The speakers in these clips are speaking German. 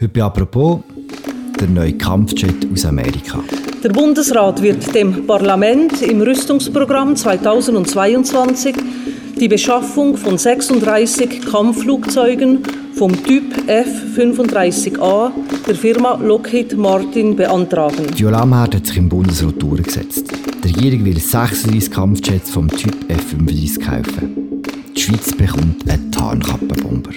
Heute bei «Apropos» der neue Kampfjet aus Amerika. Der Bundesrat wird dem Parlament im Rüstungsprogramm 2022 die Beschaffung von 36 Kampfflugzeugen vom Typ F-35A der Firma Lockheed Martin beantragen. Viola Amherd hat sich im Bundesrat durchgesetzt. Die Regierung will 36 Kampfjets vom Typ F-35 kaufen. Die Schweiz bekommt einen Tarnkappenbomber.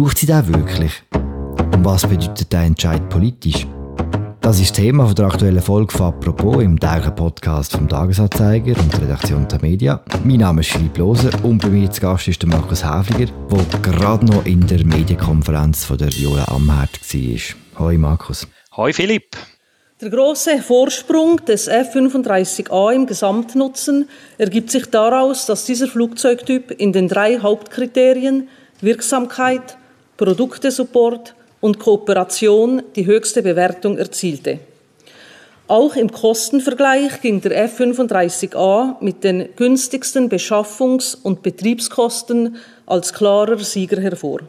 Braucht sie den wirklich? Und was bedeutet der Entscheid politisch? Das ist das Thema der aktuellen Folge von «Apropos» im täglichen Podcast vom Tagesanzeiger und der Redaktion der Media. Mein Name ist Philipp Loser und bei mir zu Gast ist der Markus Häfliger, der gerade noch in der Medienkonferenz von der Viola Amherd war. Hoi Markus. Hoi Philipp. Der große Vorsprung des F-35A im Gesamtnutzen ergibt sich daraus, dass dieser Flugzeugtyp in den drei Hauptkriterien Wirksamkeit, Produktesupport und Kooperation die höchste Bewertung erzielte. Auch im Kostenvergleich ging der F-35A mit den günstigsten Beschaffungs- und Betriebskosten als klarer Sieger hervor.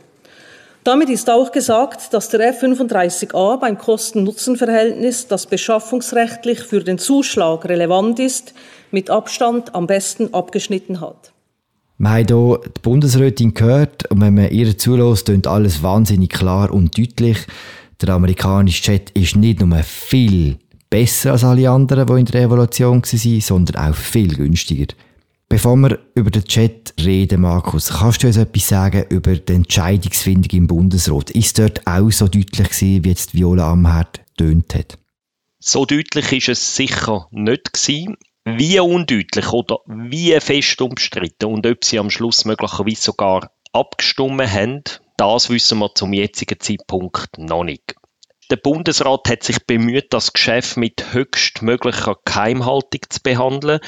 Damit ist auch gesagt, dass der F-35A beim Kosten-Nutzen-Verhältnis, das beschaffungsrechtlich für den Zuschlag relevant ist, mit Abstand am besten abgeschnitten hat. Wir haben hier die Bundesrätin gehört und wenn man ihr zulässt, klingt alles wahnsinnig klar und deutlich. Der amerikanische Chat ist nicht nur viel besser als alle anderen, die in der Evaluation waren, sondern auch viel günstiger. Bevor wir über den Chat reden, Markus, kannst du uns etwas sagen über die Entscheidungsfindung im Bundesrat? Ist dort auch so deutlich gewesen, wie jetzt Viola Amherd tönt hat? So deutlich ist es sicher nicht gewesen wie undeutlich oder wie fest umstritten und ob sie am Schluss möglicherweise sogar abgestimmt haben, das wissen wir zum jetzigen Zeitpunkt noch nicht. Der Bundesrat hat sich bemüht, das Geschäft mit höchstmöglicher Geheimhaltung zu behandeln.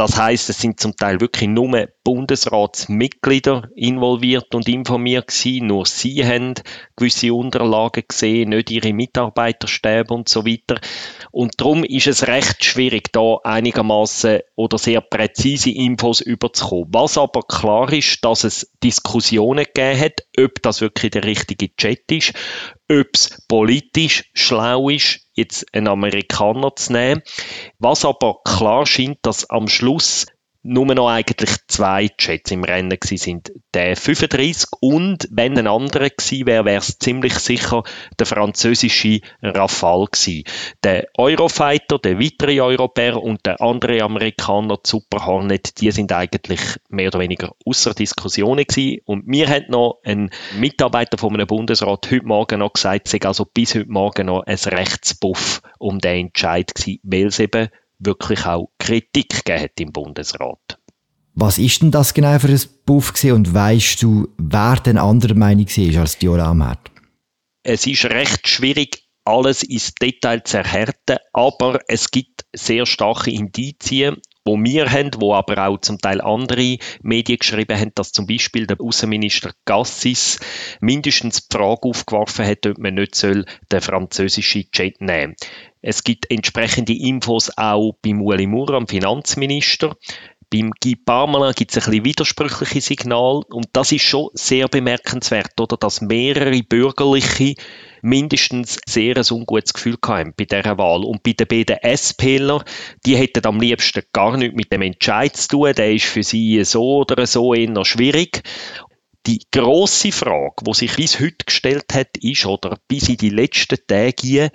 Das heißt, es sind zum Teil wirklich nur Bundesratsmitglieder involviert und informiert gewesen. Nur sie haben gewisse Unterlagen gesehen, nicht ihre Mitarbeiterstäbe und so weiter. Und darum ist es recht schwierig, da einigermaßen oder sehr präzise Infos überzukommen. Was aber klar ist, dass es Diskussionen gegeben hat, ob das wirklich der richtige Chat ist, ob es politisch schlau ist, jetzt einen Amerikaner zu nehmen. Was aber klar scheint, dass am Schluss nur noch eigentlich zwei Jets im Rennen gewesen sind. Der 35 und wenn ein anderer gewesen wäre, wäre es ziemlich sicher der französische Rafale gewesen. Der Eurofighter, der weitere Europäer und der andere Amerikaner, die Super Hornet, die sind eigentlich mehr oder weniger außer Diskussionen gewesen. Und mir hat noch ein Mitarbeiter von einem Bundesrat heute Morgen noch gesagt, es sei also bis heute Morgen noch ein Rechtsbuff um den Entscheid gewesen, weil es eben wirklich auch Kritik gegeben hat im Bundesrat. Was ist denn das genau für ein Buff und weißt du, wer denn anderer Meinung war als Diola Amherd? Es ist recht schwierig, alles ins Detail zu erhärten, aber es gibt sehr starke Indizien, wo wir haben, wo aber auch zum Teil andere Medien geschrieben haben, dass zum Beispiel der Außenminister Gassis mindestens die Frage aufgeworfen hat, ob man nicht soll den französischen Jet nehmen. Es gibt entsprechende Infos auch beim Ueli Maurer, dem Finanzminister. Beim Guy Parmelin gibt es ein bisschen widersprüchliche Signale und das ist schon sehr bemerkenswert, oder, dass mehrere Bürgerliche mindestens sehr ein ungutes Gefühl haben bei dieser Wahl. Und bei den beiden SPler, die hätten am liebsten gar nichts mit dem Entscheid zu tun, der ist für sie so oder so eher schwierig. Die grosse Frage, die sich bis heute gestellt hat, ist, oder bis in die letzten Tage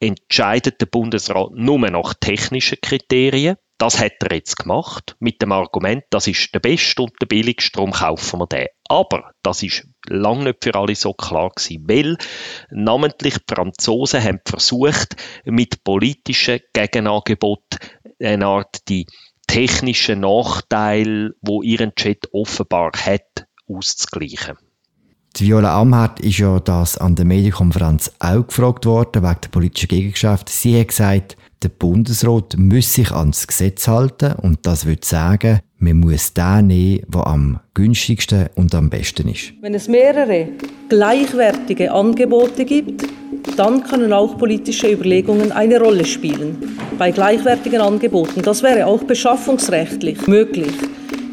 entscheidet der Bundesrat nur nach technischen Kriterien. Das hat er jetzt gemacht, mit dem Argument, das ist der beste und der billigste, darum kaufen wir den. Aber das ist lange nicht für alle so klar gewesen, weil namentlich die Franzosen haben versucht, mit politischen Gegenangeboten eine Art die technischen Nachteile, wo ihren Jet offenbar hat, auszugleichen. Die Viola Amherd ist ja das an der Medienkonferenz auch gefragt worden, wegen der politischen Gegengeschäfte. Sie hat gesagt, der Bundesrat muss sich ans Gesetz halten und das würde sagen, man muss den nehmen, der am günstigsten und am besten ist. Wenn es mehrere gleichwertige Angebote gibt, dann können auch politische Überlegungen eine Rolle spielen. Bei gleichwertigen Angeboten. Das wäre auch beschaffungsrechtlich möglich.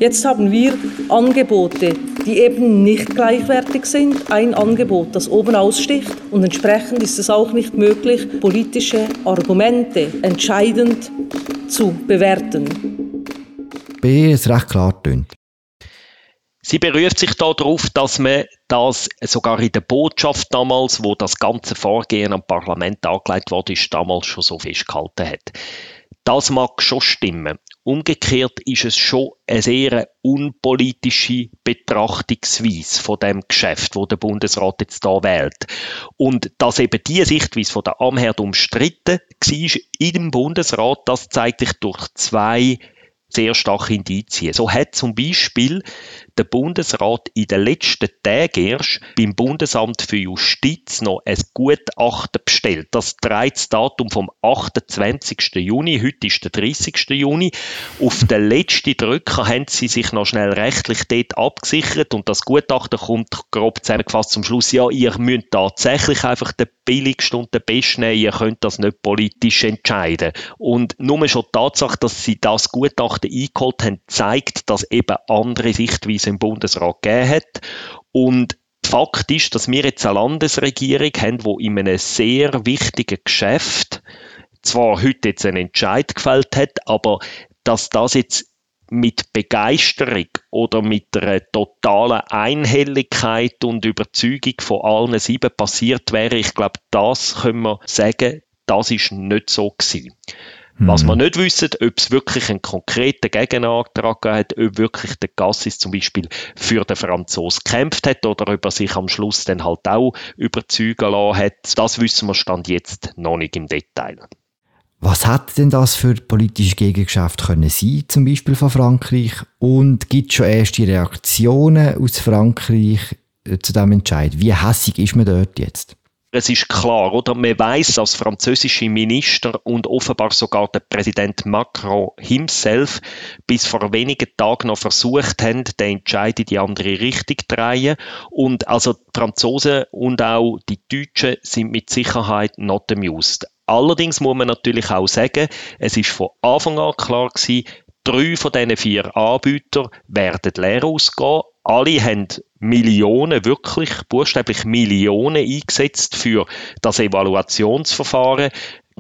Jetzt haben wir Angebote, die eben nicht gleichwertig sind. Ein Angebot, das oben aussticht. Und entsprechend ist es auch nicht möglich, politische Argumente entscheidend zu bewerten. B ist recht klar tönt. Sie beruft sich darauf, dass man das sogar in der Botschaft damals, wo das ganze Vorgehen am Parlament angelegt wurde, ist, damals schon so festgehalten hat. Das mag schon stimmen. Umgekehrt ist es schon eine sehr unpolitische Betrachtungsweise von dem Geschäft, wo der Bundesrat jetzt da wählt. Und dass eben die Sichtweise von der Amherd umstritten war dem Bundesrat, das zeigt sich durch zwei sehr starke Indizien. So hat zum Beispiel der Bundesrat in den letzten Tagen erst beim Bundesamt für Justiz noch ein Gutachten bestellt. Das trägt das Datum vom 28. Juni, heute ist der 30. Juni. Auf den letzten Drücker haben sie sich noch schnell rechtlich dort abgesichert und das Gutachten kommt grob zusammengefasst zum Schluss, ja, ihr müsst tatsächlich einfach den billigsten und den besten nehmen, ihr könnt das nicht politisch entscheiden. Und nur schon die Tatsache, dass sie das Gutachten eingeholt haben, zeigt, dass eben andere Sichtweisen es im Bundesrat gegeben hat. Und Fakt ist, dass wir jetzt eine Landesregierung haben, die in einem sehr wichtigen Geschäft zwar heute jetzt einen Entscheid gefällt hat, aber dass das jetzt mit Begeisterung oder mit einer totalen Einhelligkeit und Überzeugung von allen sieben passiert wäre, ich glaube, das können wir sagen, das ist nicht so gewesen. Was wir mhm. nicht wissen, ob es wirklich einen konkreten Gegenantrag gegeben hat, ob wirklich der Gassis zum Beispiel für den Franzosen gekämpft hat oder ob er sich am Schluss dann halt auch überzeugen lassen hat, das wissen wir Stand jetzt noch nicht im Detail. Was hat denn das für politische Gegengeschäfte können sein, zum Beispiel von Frankreich? Und gibt es schon erste Reaktionen aus Frankreich äh, zu diesem Entscheid? Wie hässig ist man dort jetzt? Es ist klar, oder? Man weiß, dass französische Minister und offenbar sogar der Präsident Macron himself bis vor wenigen Tagen noch versucht haben, den Entscheid in die andere Richtung zu drehen. Und also die Franzosen und auch die Deutschen sind mit Sicherheit not amused. Allerdings muss man natürlich auch sagen, es ist von Anfang an klar gewesen, drei von diesen vier Anbietern werden leer ausgehen. Alle haben Millionen, wirklich buchstäblich Millionen eingesetzt für das Evaluationsverfahren.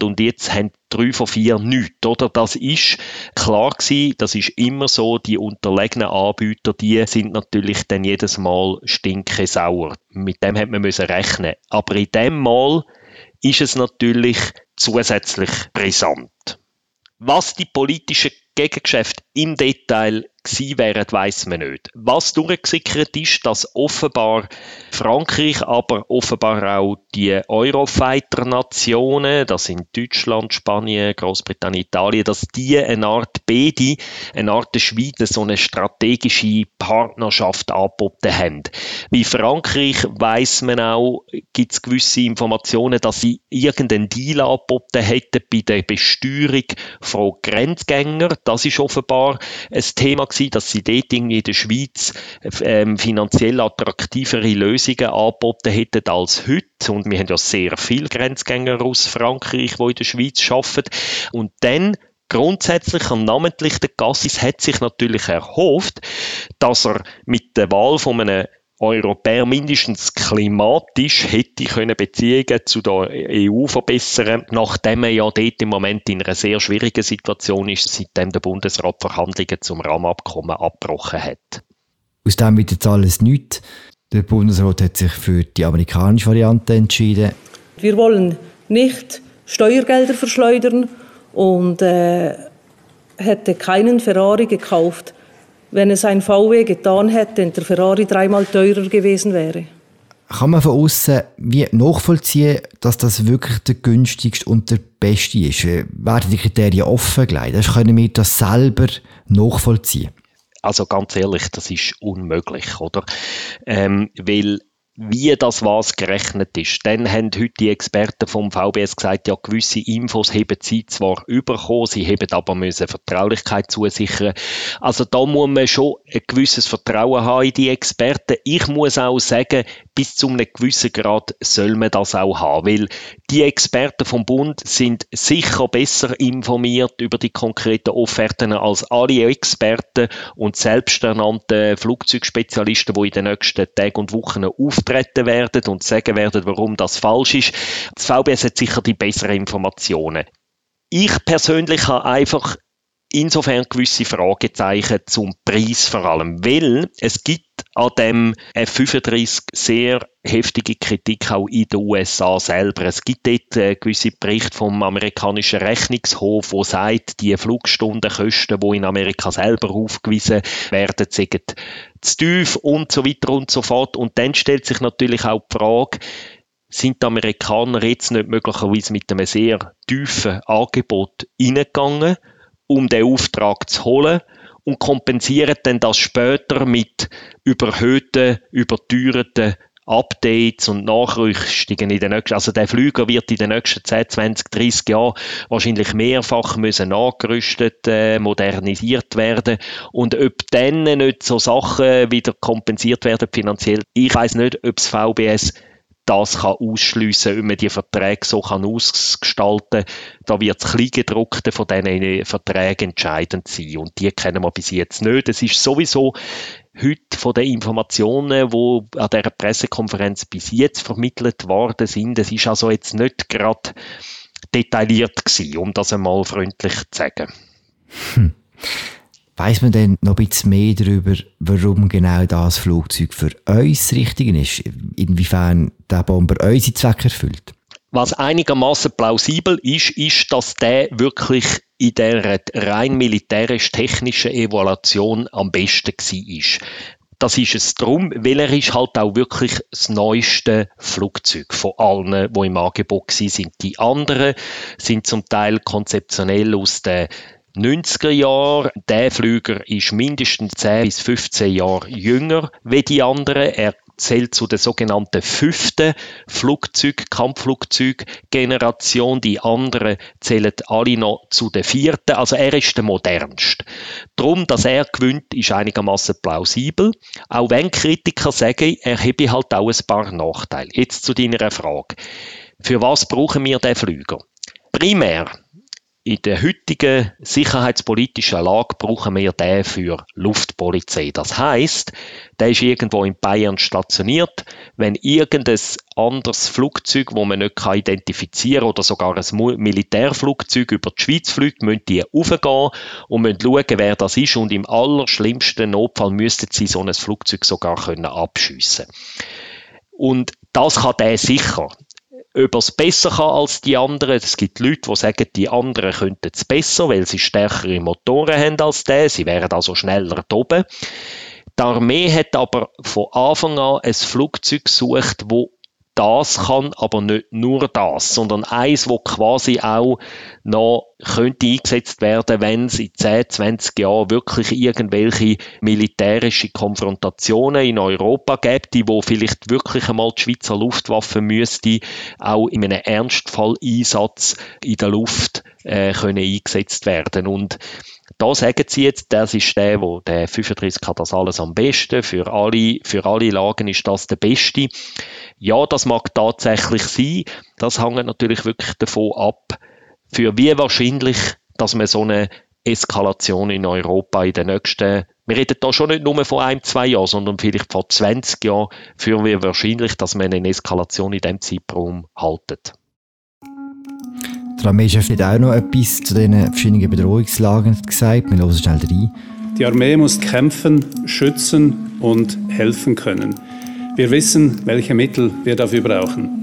Und jetzt haben drei von vier nichts, oder? Das ist klar gewesen, das ist immer so, die unterlegenen Anbieter, die sind natürlich dann jedes Mal stinke sauer. Mit dem hat man müssen rechnen. Aber in dem Mal ist es natürlich zusätzlich brisant. Was die politischen Gegengeschäfte im Detail gewesen wären, weiss man nicht. Was durchgesickert ist, dass offenbar Frankreich, aber offenbar auch die Eurofighter-Nationen, das sind Deutschland, Spanien, Großbritannien, Italien, dass die eine Art Bedi, eine Art der Schweiz, so eine strategische Partnerschaft angeboten haben. Bei Frankreich weiss man auch, gibt es gewisse Informationen, dass sie irgendeinen Deal angeboten hätten bei der Besteuerung von Grenzgängern. Das ist offenbar ein Thema gewesen, dass sie dort irgendwie in der Schweiz ähm, finanziell attraktivere Lösungen angeboten hätten als heute. Und wir haben ja sehr viele Grenzgänger aus Frankreich, die in der Schweiz arbeiten. Und dann grundsätzlich und namentlich der Gassis hat sich natürlich erhofft, dass er mit der Wahl von einem Europäer mindestens klimatisch hätte können Beziehungen zu der EU verbessern, nachdem er ja dort im Moment in einer sehr schwierigen Situation ist, seitdem der Bundesrat Verhandlungen zum Rahmenabkommen abgebrochen hat. Aus dem wird jetzt alles nichts. Der Bundesrat hat sich für die amerikanische Variante entschieden. Wir wollen nicht Steuergelder verschleudern und äh, hätte keinen Ferrari gekauft, wenn es ein VW getan hätte und der Ferrari dreimal teurer gewesen wäre. Kann man von außen wie nachvollziehen, dass das wirklich der günstigste und der beste ist? Werden die Kriterien offengelegt? Können wir das selber nachvollziehen? Also ganz ehrlich, das ist unmöglich, oder? Ähm, weil wie das was gerechnet ist. Dann haben heute die Experten vom VBS gesagt, ja, gewisse Infos haben sie zwar überkommen, sie haben aber müssen Vertraulichkeit zusichern. Also da muss man schon ein gewisses Vertrauen haben in die Experten. Ich muss auch sagen, bis zu einem gewissen Grad soll man das auch haben, weil die Experten vom Bund sind sicher besser informiert über die konkreten Offerten als alle Experten und selbsternannte Flugzeugspezialisten, die in den nächsten Tagen und Wochen auftreten werden und sagen werden, warum das falsch ist. Das VBS hat sicher die besseren Informationen. Ich persönlich habe einfach insofern gewisse Fragezeichen zum Preis vor allem, weil es gibt an dem F-35 sehr heftige Kritik auch in den USA selber. Es gibt dort äh, gewisse Berichte vom amerikanischen Rechnungshof, wo sagt, die Flugstundenkosten, die in Amerika selber aufgewiesen werden, sind zu tief und so weiter und so fort. Und dann stellt sich natürlich auch die Frage, sind die Amerikaner jetzt nicht möglicherweise mit einem sehr tiefen Angebot reingegangen, um den Auftrag zu holen und kompensieren dann das später mit überhöhten, überteuerten Updates und Nachrüstungen in den nächsten, also der Flüger wird in den nächsten 10, 20, 30 Jahren wahrscheinlich mehrfach müssen nachgerüstet, äh, modernisiert werden. Und ob dann nicht so Sachen wieder kompensiert werden finanziell, ich weiß nicht, ob das VBS das kann ausschliessen, wie man die Verträge so kann ausgestalten kann. Da wird das Kleingedruckte von diesen Verträgen entscheidend sein. Und die kennen wir bis jetzt nicht. Es ist sowieso heute von den Informationen, die an dieser Pressekonferenz bis jetzt vermittelt worden sind, es ist also jetzt nicht gerade detailliert gewesen, um das einmal freundlich zu sagen. Hm. Weiß man denn noch ein bisschen mehr darüber, warum genau das Flugzeug für uns das Richtige ist? Inwiefern der Bomber unsere Zwecke erfüllt? Was einigermaßen plausibel ist, ist, dass der wirklich in der rein militärisch-technischen Evaluation am besten war. Das ist es drum, weil er ist halt auch wirklich das neueste Flugzeug von allen, die im Angebot sind. Die anderen sind zum Teil konzeptionell aus den 90er Jahren. Der Flüger ist mindestens 10 bis 15 Jahre jünger wie die anderen. Er zählt zu der sogenannten fünften Flugzeug, Kampfflugzeuggeneration. Die anderen zählen alle noch zu der vierten. Also er ist der modernste. Darum, dass er gewinnt, ist einigermaßen plausibel. Auch wenn Kritiker sagen, er habe halt auch ein paar Nachteile. Jetzt zu deiner Frage. Für was brauchen wir den Flüger? Primär in der heutigen sicherheitspolitischen Lage brauchen wir den für Luftpolizei. Das heißt, der ist irgendwo in Bayern stationiert. Wenn irgendein anderes Flugzeug, wo man nicht identifizieren kann, oder sogar ein Militärflugzeug über die Schweiz fliegt, müssen die aufgehen und müssen schauen, wer das ist. Und im allerschlimmsten Notfall müssten sie so ein Flugzeug sogar können abschiessen. Und das kann der sicher ob er es besser kann als die anderen. Es gibt Leute, die sagen, die anderen könnten es besser, weil sie stärkere Motoren haben als der. Sie wären also schneller oben. Die Armee hat aber von Anfang an ein Flugzeug gesucht, wo das kann, aber nicht nur das, sondern eins, wo quasi auch noch könnte eingesetzt werden, wenn es in 10, 20 Jahren wirklich irgendwelche militärische Konfrontationen in Europa gibt, wo vielleicht wirklich einmal die Schweizer Luftwaffe müsste auch in einem Ernstfalleinsatz in der Luft äh, können eingesetzt werden und da sagen sie jetzt, das ist der, wo der 35 hat das alles am besten. Für alle, für alle Lagen ist das der beste. Ja, das mag tatsächlich sein. Das hängt natürlich wirklich davon ab, für wie wahrscheinlich, dass man so eine Eskalation in Europa in den nächsten, wir reden da schon nicht nur von ein, zwei Jahren, sondern vielleicht vor 20 Jahren, für wie wahrscheinlich, dass man eine Eskalation in diesem Zeitraum haltet. Der Armeechef hat auch noch etwas zu diesen verschiedenen Bedrohungslagen gesagt. Wir hören schnell rein. Die Armee muss kämpfen, schützen und helfen können. Wir wissen, welche Mittel wir dafür brauchen.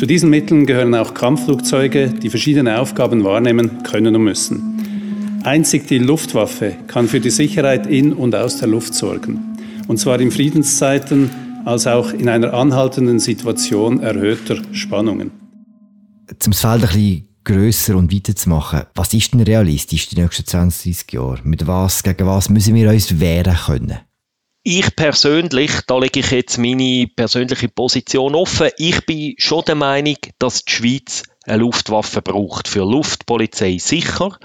Zu diesen Mitteln gehören auch Kampfflugzeuge, die verschiedene Aufgaben wahrnehmen können und müssen. Einzig die Luftwaffe kann für die Sicherheit in und aus der Luft sorgen. Und zwar in Friedenszeiten als auch in einer anhaltenden Situation erhöhter Spannungen. Zum Feld ein bisschen grösser und weiter zu machen. Was ist denn realistisch die nächsten 20, 30 Jahre? Mit was, gegen was müssen wir uns wehren können? Ich persönlich, da lege ich jetzt meine persönliche Position offen, ich bin schon der Meinung, dass die Schweiz eine Luftwaffe braucht. Für Luftpolizei sicher,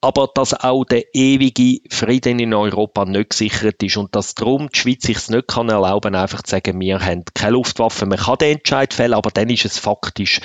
aber dass auch der ewige Frieden in Europa nicht gesichert ist und dass darum die Schweiz sich nicht kann erlauben einfach zu sagen, wir haben keine Luftwaffe, man kann den Entscheid fällen, aber dann ist es faktisch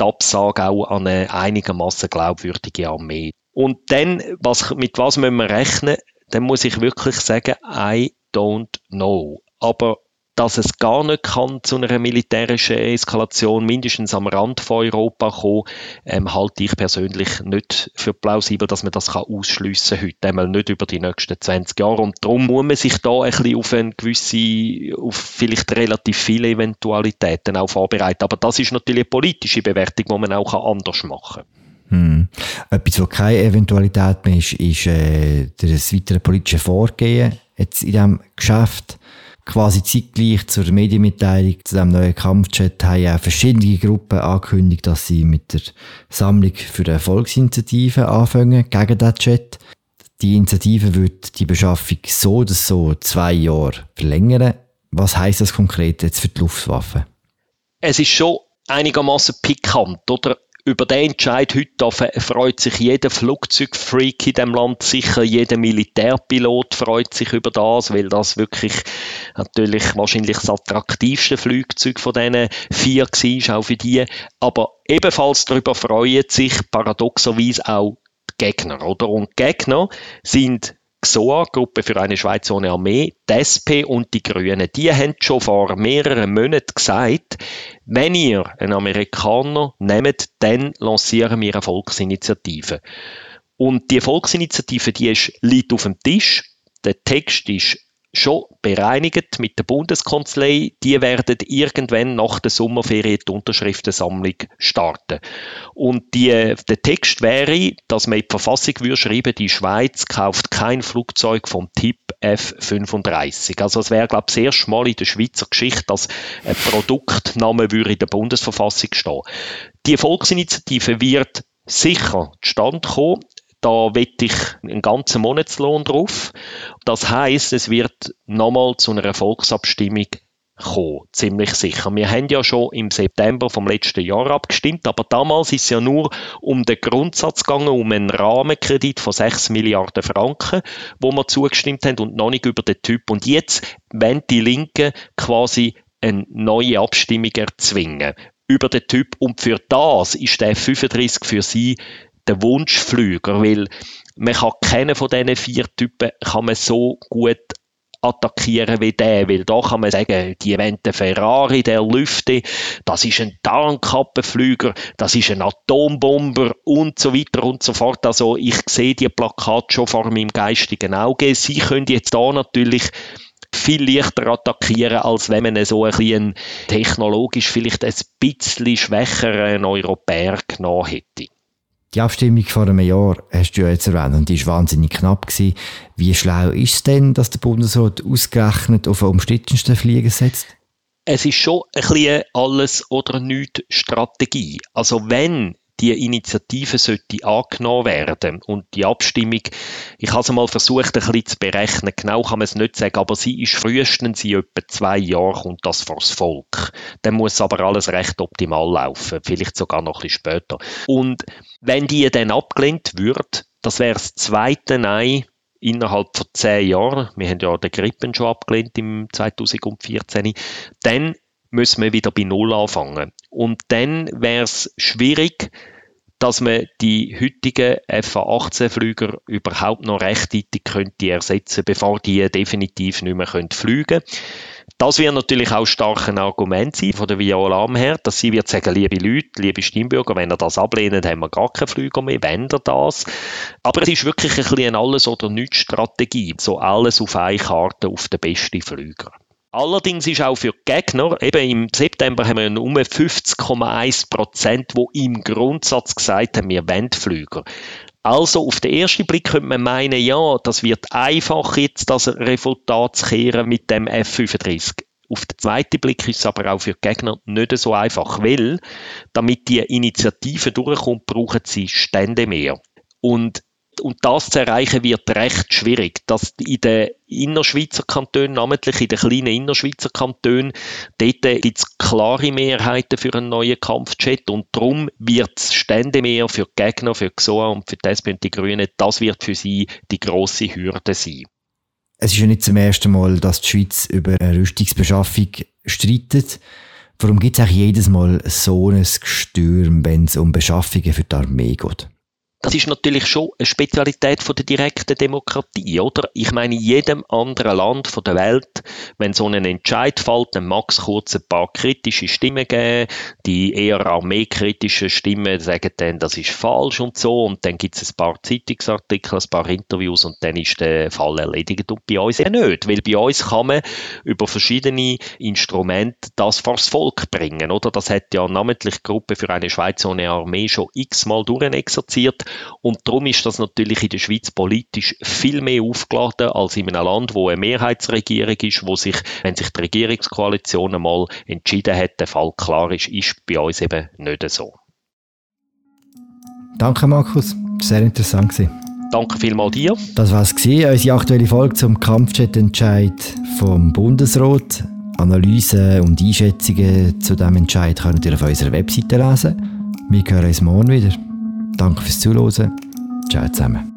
die Absage auch an eine einigermaßen glaubwürdige Armee. Und dann, was, mit was müssen wir rechnen? Dann muss ich wirklich sagen, I don't know. Aber dass es gar nicht kann zu einer militärischen Eskalation, mindestens am Rand von Europa kommen, ähm, halte ich persönlich nicht für plausibel, dass man das kann ausschliessen heute, einmal nicht über die nächsten 20 Jahre. Und darum muss man sich da ein bisschen auf eine gewisse, auf vielleicht relativ viele Eventualitäten auch vorbereiten. Aber das ist natürlich eine politische Bewertung, die man auch anders machen kann. Hm. Etwas, was keine Eventualität mehr ist, ist äh, das weitere politische Vorgehen jetzt in diesem Geschäft quasi zeitgleich zur Medienmitteilung zu diesem neuen Kampfchat haben ja verschiedene Gruppen angekündigt, dass sie mit der Sammlung für eine Volksinitiative anfangen gegen den Chat. Die Initiative wird die Beschaffung so oder so zwei Jahre verlängern. Was heißt das konkret jetzt für die Luftwaffe? Es ist schon einigermaßen pikant, oder? Über den Entscheid heute freut sich jeder Flugzeugfreak in dem Land sicher, jeder Militärpilot freut sich über das, weil das wirklich natürlich wahrscheinlich das attraktivste Flugzeug von diesen vier war, auch für die. Aber ebenfalls darüber freuen sich paradoxerweise auch die Gegner, oder? Und die Gegner sind XOA, Gruppe für eine Schweizer ohne Armee, die SP und die Grünen, die haben schon vor mehreren Monaten gesagt, wenn ihr einen Amerikaner nehmt, dann lancieren wir eine Volksinitiative. Und die Volksinitiative, die ist, liegt auf dem Tisch. Der Text ist schon bereinigt mit der Bundeskanzlei. Die werden irgendwann nach der Sommerferien die Unterschriftensammlung starten. Und die, der Text wäre, dass man in die Verfassung würde schreiben, die Schweiz kauft kein Flugzeug vom Typ F-35. Also es wäre, glaube ich, das erste Mal in der Schweizer Geschichte, dass ein Produktname würde in der Bundesverfassung stehen. Die Volksinitiative wird sicher zustande kommen. Da wette ich einen ganzen Monatslohn drauf. Das heißt, es wird nochmal zu einer Volksabstimmung kommen, ziemlich sicher. Wir haben ja schon im September vom letzten Jahr abgestimmt, aber damals ist es ja nur um den Grundsatz gegangen, um einen Rahmenkredit von 6 Milliarden Franken, wo wir zugestimmt haben und noch nicht über den Typ. Und jetzt wollen die Linken quasi eine neue Abstimmung erzwingen über den Typ und für das ist der 35 für sie der Wunschflüger, weil man kann keinen von diesen vier Typen kann man so gut attackieren wie der, weil da kann man sagen, die wollen den Ferrari, der Lüfte, das ist ein Tarnkappenflüger, das ist ein Atombomber und so weiter und so fort. Also ich sehe die Plakate schon vor meinem geistigen Auge. Sie können jetzt da natürlich viel leichter attackieren, als wenn man so ein technologisch vielleicht ein bisschen schwächeren Europäer genommen hätte. Die Abstimmung vor einem Jahr hast du ja jetzt erwähnt und die war wahnsinnig knapp. Gewesen. Wie schlau ist es denn, dass der Bundesrat ausgerechnet auf den umstrittensten Flieger setzt? Es ist schon ein bisschen alles oder nichts Strategie. Also wenn die Initiative sollte angenommen werden und die Abstimmung, ich habe es mal versucht, ein bisschen zu berechnen, genau kann man es nicht sagen, aber sie ist frühestens in etwa zwei Jahren kommt das vors Volk. Dann muss aber alles recht optimal laufen, vielleicht sogar noch ein bisschen später. Und wenn die dann abgelehnt wird, das wäre das zweite Nein innerhalb von zehn Jahren, wir haben ja den Grippen schon abgelehnt im 2014, dann müssen wir wieder bei Null anfangen. Und dann wäre es schwierig, dass man die heutigen FA-18-Flüger überhaupt noch rechtzeitig könnte ersetzen bevor die definitiv nicht mehr fliegen können. Das wird natürlich auch stark ein Argument sein von der Viola her, dass sie wird sagen, liebe Leute, liebe Stimmbürger, wenn ihr das ablehnt, haben wir gar keine Flüger mehr, wenn ihr das. Aber es ist wirklich ein bisschen alles oder nichts Strategie, so alles auf eine Karte auf den besten Flüger. Allerdings ist auch für Gegner, eben im September haben wir um 50,1 Prozent, die im Grundsatz gesagt haben, wir wollen Flüger. Also auf den ersten Blick könnte man meinen, ja, das wird einfach jetzt das Resultat zu kehren mit dem F-35. Auf den zweiten Blick ist es aber auch für die Gegner nicht so einfach, weil damit die Initiative durchkommt, brauchen sie Stände mehr. Und Und das zu erreichen wird recht schwierig. Dass in den Innerschweizer Kantonen, namentlich in den kleinen Innerschweizer Kantonen, dort gibt es klare Mehrheiten für einen neuen Kampfjet und darum wird das Ständemehr für die Gegner, für GSOA und für die SP und die Grünen, das wird für sie die grosse Hürde sein. Es ist ja nicht zum ersten Mal, dass die Schweiz über eine Rüstungsbeschaffung streitet. Warum gibt es auch jedes Mal so ein Gestürm, wenn es um Beschaffungen für die Armee geht? Das ist natürlich schon eine Spezialität von der direkten Demokratie, oder? Ich meine, in jedem anderen Land von der Welt, wenn so ein Entscheid fällt, dann mag es kurz ein paar kritische Stimmen geben. Die eher armeekritischen Stimmen sagen dann, das ist falsch und so. Und dann gibt es ein paar Zeitungsartikel, ein paar Interviews und dann ist der Fall erledigt. Und bei uns ja nicht, weil bei uns kann man über verschiedene Instrumente das vors Volk bringen, oder? Das hat ja namentlich die Gruppe für eine Schweiz ohne Armee schon x-mal durchexerziert. Und darum ist das natürlich in der Schweiz politisch viel mehr aufgeladen als in einem Land, wo eine Mehrheitsregierung ist, wo sich, wenn sich die Regierungskoalition einmal entschieden hat, der Fall klar ist, ist bei uns eben nicht so. Danke, Markus. Sehr interessant. Danke vielmals dir. Das war es, unsere aktuelle Folge zum Kampfjet-Entscheid vom Bundesrat. Analysen und Einschätzungen zu diesem Entscheid könnt ihr auf unserer Webseite lesen. Wir hören uns morgen wieder. Danke fürs Zuhören. Ciao zusammen.